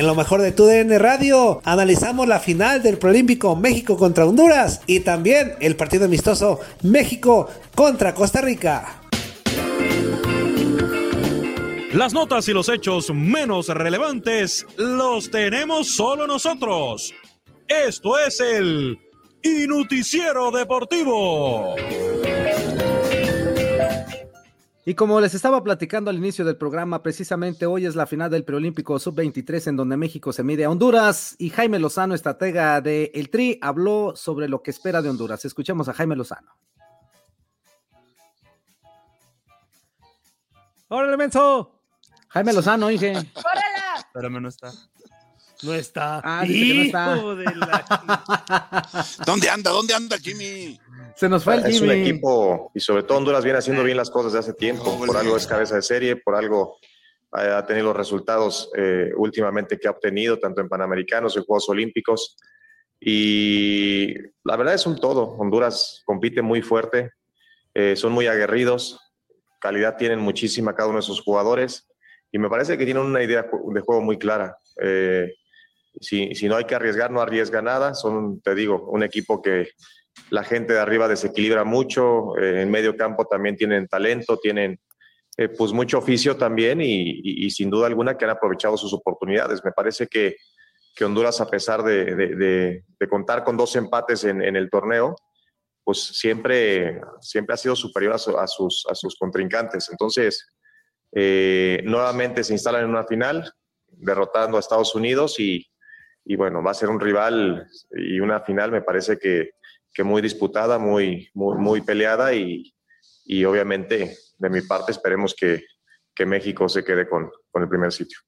En lo mejor de tu DN Radio, analizamos la final del Prolímpico México contra Honduras y también el partido amistoso México contra Costa Rica. Las notas y los hechos menos relevantes los tenemos solo nosotros. Esto es el Inuticiero Deportivo. Y como les estaba platicando al inicio del programa, precisamente hoy es la final del preolímpico sub-23 en donde México se mide a Honduras y Jaime Lozano, estratega de El Tri, habló sobre lo que espera de Honduras. Escuchemos a Jaime Lozano. ¡Órale, menso! Jaime Lozano, dije. ¡Órale! Espérame, no está. No está. Ah, Hijo de la... ¿Dónde anda? ¿Dónde anda Jimmy? Se nos fue el Es Jimmy. un equipo, y sobre todo Honduras viene haciendo bien las cosas de hace tiempo. Por algo es cabeza de serie, por algo eh, ha tenido los resultados eh, últimamente que ha obtenido, tanto en Panamericanos y Juegos Olímpicos. Y la verdad es un todo. Honduras compite muy fuerte, eh, son muy aguerridos, calidad tienen muchísima cada uno de sus jugadores y me parece que tienen una idea de juego muy clara. Eh, si, si no hay que arriesgar, no arriesga nada. Son, te digo, un equipo que la gente de arriba desequilibra mucho, eh, en medio campo también tienen talento, tienen eh, pues mucho oficio también y, sin duda alguna que han aprovechado sus oportunidades. Me parece que, que Honduras, a pesar de, contar con dos empates en, el torneo, pues siempre, siempre ha sido superior a, su- a sus, contrincantes. Entonces, eh, nuevamente se instalan en una final, derrotando a Estados Unidos y bueno, va a ser un rival y una final me parece que, que muy disputada, muy, muy, muy peleada y, y obviamente de mi parte esperemos que, que México se quede con, con el primer sitio.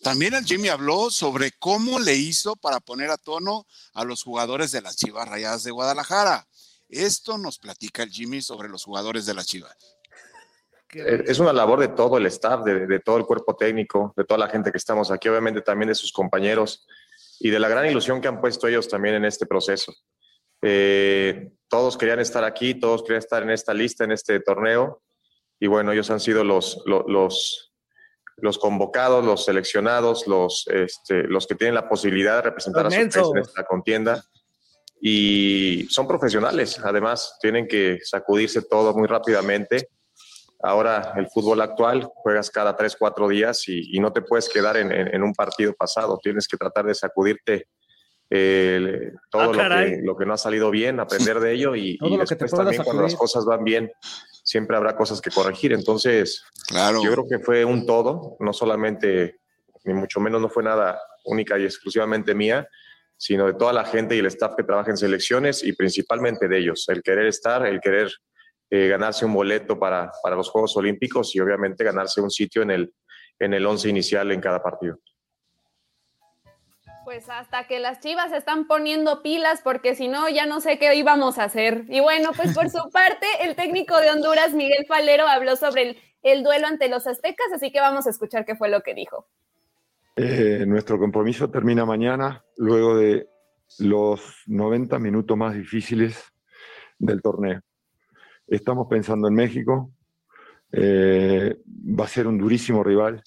También el Jimmy habló sobre cómo le hizo para poner a tono a los jugadores de las Chivas Rayadas de Guadalajara. Esto nos platica el Jimmy sobre los jugadores de las Chivas. Eh, Es una labor de todo el staff, de, de todo el cuerpo técnico, de toda la gente que estamos aquí, obviamente también de sus compañeros y de la gran ilusión que han puesto ellos también en este proceso. Eh, todos querían estar aquí, todos querían estar en esta lista, en este torneo y bueno, ellos han sido los, los, los, los convocados, los seleccionados, los, este, los que tienen la posibilidad de representar a su país en esta contienda y son profesionales, además tienen que sacudirse todo muy rápidamente. Ahora el fútbol actual juegas cada tres, cuatro días y, y no te puedes quedar en, en- en un partido pasado, tienes que tratar de sacudirte eh, todo Ah, lo, que, lo que no ha salido bien, aprender de ello y, después también cuando las cosas van bien, siempre habrá cosas que corregir. Entonces, Claro. yo creo que fue un todo, no solamente, ni mucho menos no fue nada única y exclusivamente mía, sino de toda la gente y el staff que trabaja en selecciones y principalmente de ellos, el querer estar, el querer eh, ganarse un boleto para, para los Juegos Olímpicos y obviamente ganarse un sitio en el, en el once inicial en cada partido. Pues hasta que las chivas se están poniendo pilas, porque si no, ya no sé qué íbamos a hacer. Y bueno, pues por su parte, el técnico de Honduras, Miguel Falero, habló sobre el, el duelo ante los aztecas, así que vamos a escuchar qué fue lo que dijo. Eh, nuestro compromiso termina mañana, luego de los 90 minutos más difíciles del torneo. Estamos pensando en México. eh, va a ser un durísimo rival,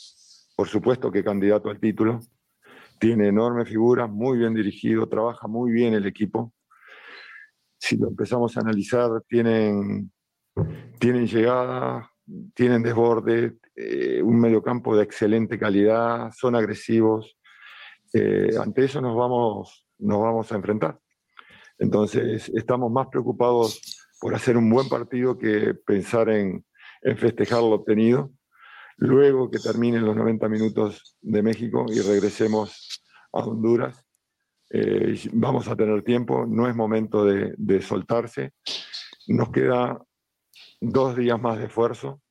por supuesto que candidato al título. Tiene enorme figura, muy bien dirigido, trabaja muy bien el equipo. Si lo empezamos a analizar, tienen, tienen llegada, tienen desborde, eh, un mediocampo de excelente calidad, son agresivos. Eh, ante eso nos vamos a enfrentar. Entonces, estamos más preocupados por hacer un buen partido que pensar en, festejar lo obtenido. Luego que terminen los 90 minutos de México y regresemos a Honduras, eh, vamos a tener tiempo, no es momento de, soltarse. Nos queda dos días más de esfuerzo,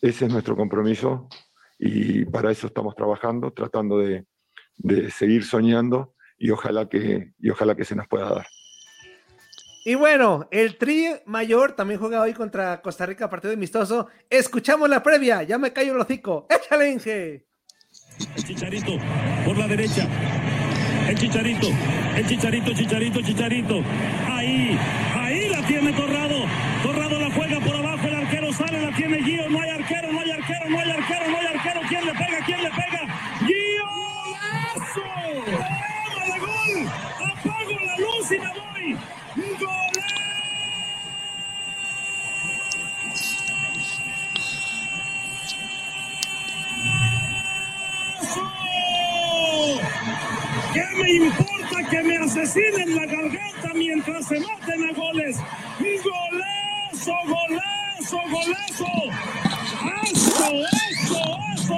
ese es nuestro compromiso y para eso estamos trabajando, tratando de, seguir soñando y ojalá que se nos pueda dar. Y bueno, el Tri Mayor también juega hoy contra Costa Rica, partido amistoso. Escuchamos la previa, ya me callo el hocico. ¡Échale, Inge! El Chicharito por la derecha. El Chicharito, el Chicharito, Chicharito, Chicharito. Ahí, ahí la tiene Corrado. Corrado la juega por abajo, el arquero sale, la tiene Gio. No hay arquero, no hay arquero, no hay arquero, no hay arquero. ¿Quién le pega? ¿Quién le pega? Asesinen la garganta mientras se maten a goles? ¡Golazo, golazo, golazo! ¡Eso, eso, eso!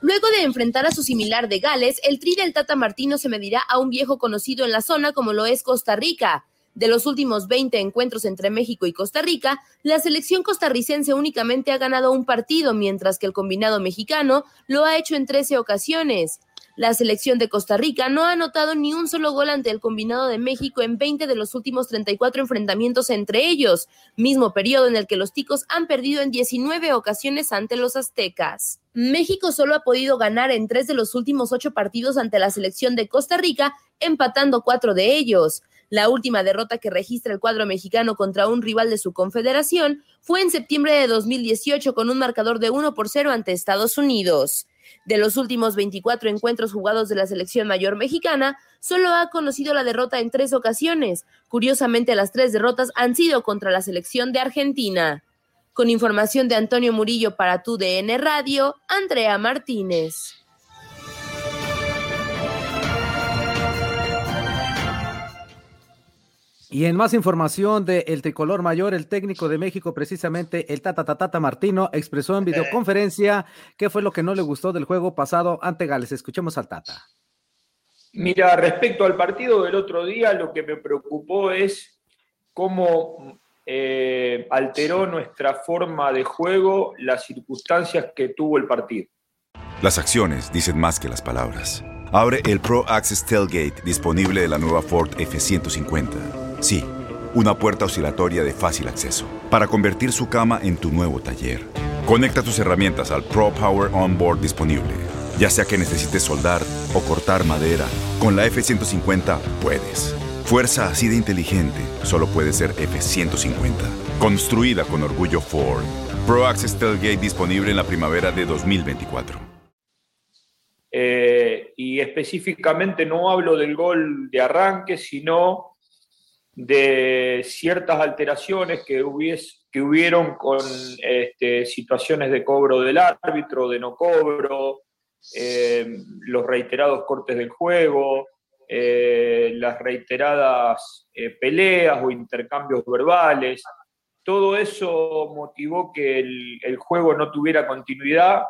Luego de enfrentar a su similar de Gales, el Tri del Tata Martino se medirá a un viejo conocido en la zona como lo es Costa Rica. De los últimos 20 encuentros entre México y Costa Rica, la selección costarricense únicamente ha ganado un partido, mientras que el combinado mexicano lo ha hecho en 13 ocasiones. La selección de Costa Rica no ha anotado ni un solo gol ante el combinado de México en 20 de los últimos 34 enfrentamientos entre ellos, mismo periodo en el que los ticos han perdido en 19 ocasiones ante los aztecas. México solo ha podido ganar en tres de los últimos ocho partidos ante la selección de Costa Rica, empatando cuatro de ellos. La última derrota que registra el cuadro mexicano contra un rival de su confederación fue en septiembre de 2018 con un marcador de 1 por 0 ante Estados Unidos. De los últimos 24 encuentros jugados de la selección mayor mexicana, solo ha conocido la derrota en tres ocasiones. Curiosamente, las tres derrotas han sido contra la selección de Argentina. Con información de Antonio Murillo para tu DN Radio, Andrea Martínez. Y en más información de el tricolor mayor, el técnico de México, precisamente el Tata Tata Martino, expresó en videoconferencia qué fue lo que no le gustó del juego pasado ante Gales. Escuchemos al Tata. Mira, respecto al partido del otro día, lo que me preocupó es cómo eh, alteró nuestra forma de juego las circunstancias que tuvo el partido. Las acciones dicen más que las palabras. Abre el Pro Access Tailgate disponible de la nueva Ford F-150 Sí, una puerta oscilatoria de fácil acceso para convertir su cama en tu nuevo taller. Conecta tus herramientas al Pro Power Onboard disponible. Ya sea que necesites soldar o cortar madera, con la F-150 puedes. Fuerza así de inteligente solo puede ser F-150. Construida con orgullo Ford. Pro Access Tailgate disponible en la primavera de 2024. Eh, y específicamente no hablo del gol de arranque, sino de ciertas alteraciones que, que hubieron con este, situaciones de cobro del árbitro, de no cobro, eh, los reiterados cortes del juego, eh, las reiteradas eh, peleas o intercambios verbales. Todo eso motivó que el juego no tuviera continuidad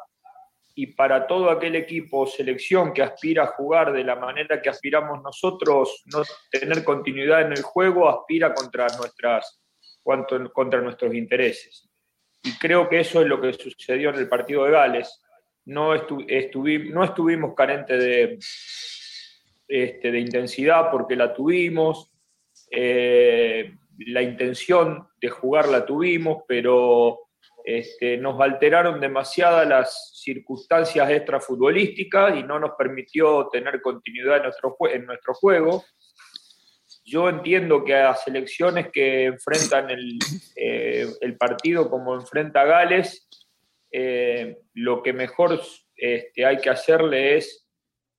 y para todo aquel equipo, selección que aspira a jugar de la manera que aspiramos nosotros, no tener continuidad en el juego, aspira contra, nuestras, contra nuestros intereses. Y creo que eso es lo que sucedió en el partido de Gales. No, no estuvimos carentes de, este, de intensidad porque la tuvimos, eh, la intención de jugar la tuvimos, pero este, nos alteraron demasiadas las circunstancias extrafutbolísticas y no nos permitió tener continuidad en nuestro, en nuestro juego. Yo entiendo que a selecciones que enfrentan el, eh, partido como enfrenta Gales, eh, lo que mejor este, hay que hacerle es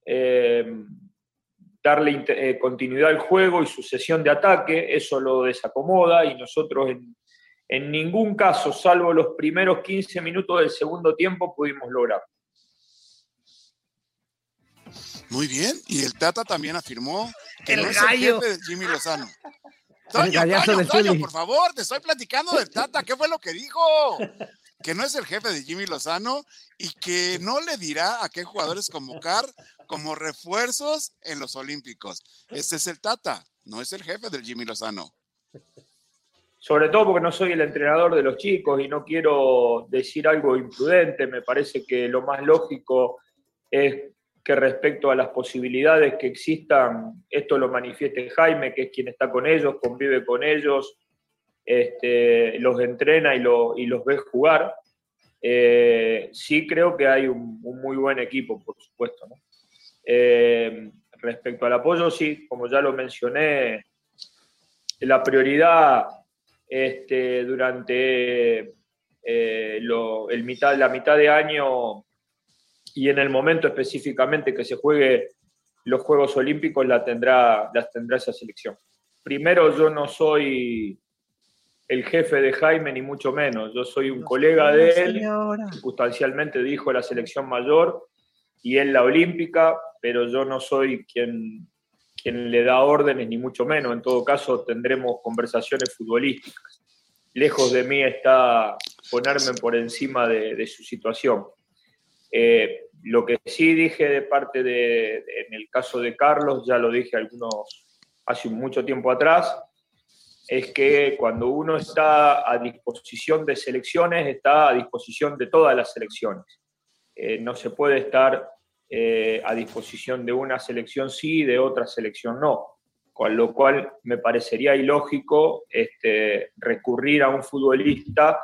eh, darle continuidad al juego y sucesión de ataque, eso lo desacomoda y nosotros en, en ningún caso, salvo los primeros 15 minutos del segundo tiempo, pudimos lograr. Muy bien, y el Tata también afirmó que no es el jefe de Jimmy Lozano. Toño, Toño, Toño, por favor, te estoy platicando del Tata, ¿qué fue lo que dijo? Que no es el jefe de Jimmy Lozano y que no le dirá a qué jugadores convocar como refuerzos en los Olímpicos. Ese es el Tata, no es el jefe del Jimmy Lozano. Sobre todo porque no soy el entrenador de los chicos y no quiero decir algo imprudente, me parece que lo más lógico es que respecto a las posibilidades que existan, esto lo manifieste Jaime, que es quien está con ellos, convive con ellos, este, los entrena y, los ve jugar. Eh, sí creo que hay un, muy buen equipo, por supuesto. Eh, respecto al apoyo, sí, como ya lo mencioné, la prioridad este, durante eh, el mitad, la mitad de año y en el momento específicamente que se juegue los Juegos Olímpicos la tendrá, las tendrá esa selección. Primero, yo no soy el jefe de Jaime, ni mucho menos. Yo soy un colega de él, circunstancialmente dijo la selección mayor y él la olímpica, pero yo no soy quien, quien le da órdenes, ni mucho menos. En todo caso, tendremos conversaciones futbolísticas. Lejos de mí está ponerme por encima de, su situación. Eh, lo que sí dije de parte de, en el caso de Carlos, ya lo dije algunos hace mucho tiempo atrás, es que cuando uno está a disposición de selecciones, está a disposición de todas las selecciones. Eh, no se puede estar eh, a disposición de una selección sí y de otra selección no. Con lo cual me parecería ilógico este, recurrir a un futbolista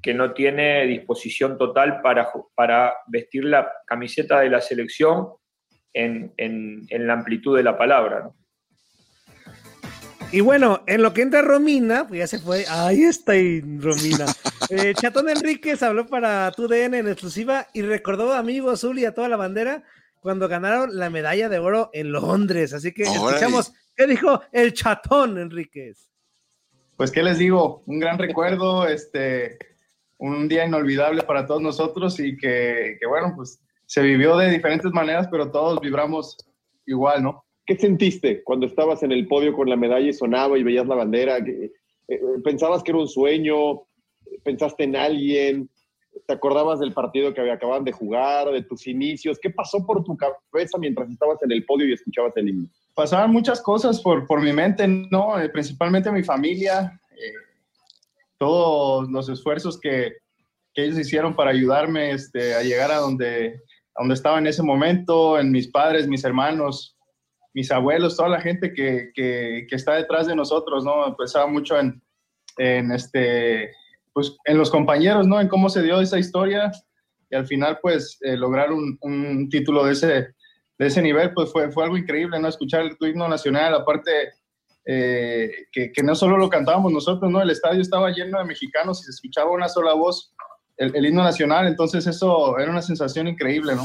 que no tiene disposición total para, para vestir la camiseta de la selección en, en, en la amplitud de la palabra. ¿no? Y bueno, en lo que entra Romina, pues ya se fue. Ahí está Romina. Eh, Chatón Enríquez habló para TUDN en exclusiva y recordó a Amigo Azul y a toda la bandera cuando ganaron la medalla de oro en Londres. Así que escuchamos qué dijo el Chatón Enríquez. Pues qué les digo, un gran recuerdo, este, un día inolvidable para todos nosotros y que, que bueno, pues se vivió de diferentes maneras, pero todos vibramos igual, ¿no? ¿Qué sentiste cuando estabas en el podio con la medalla y sonaba y veías la bandera? Eh, ¿Pensabas que era un sueño? ¿Pensaste en alguien? ¿Te acordabas del partido que acababan de jugar, de tus inicios? ¿Qué pasó por tu cabeza mientras estabas en el podio y escuchabas el himno? Pasaban muchas cosas por, por mi mente, ¿no? Eh, principalmente mi familia, eh, todos los esfuerzos que, que, ellos hicieron para ayudarme este, a llegar a donde, a donde estaba en ese momento, en mis padres, mis hermanos, mis abuelos, toda la gente que, que, está detrás de nosotros, ¿no? Pensaba mucho en, en, este, pues, en los compañeros, ¿no? En cómo se dio esa historia y al final, pues, eh, lograr un, título de ese, de ese nivel, pues fue, fue algo increíble, ¿no? Escuchar el himno nacional, aparte eh, que, que, no solo lo cantábamos nosotros, ¿no? El estadio estaba lleno de mexicanos y se escuchaba una sola voz, el, el himno nacional, entonces eso era una sensación increíble, ¿no?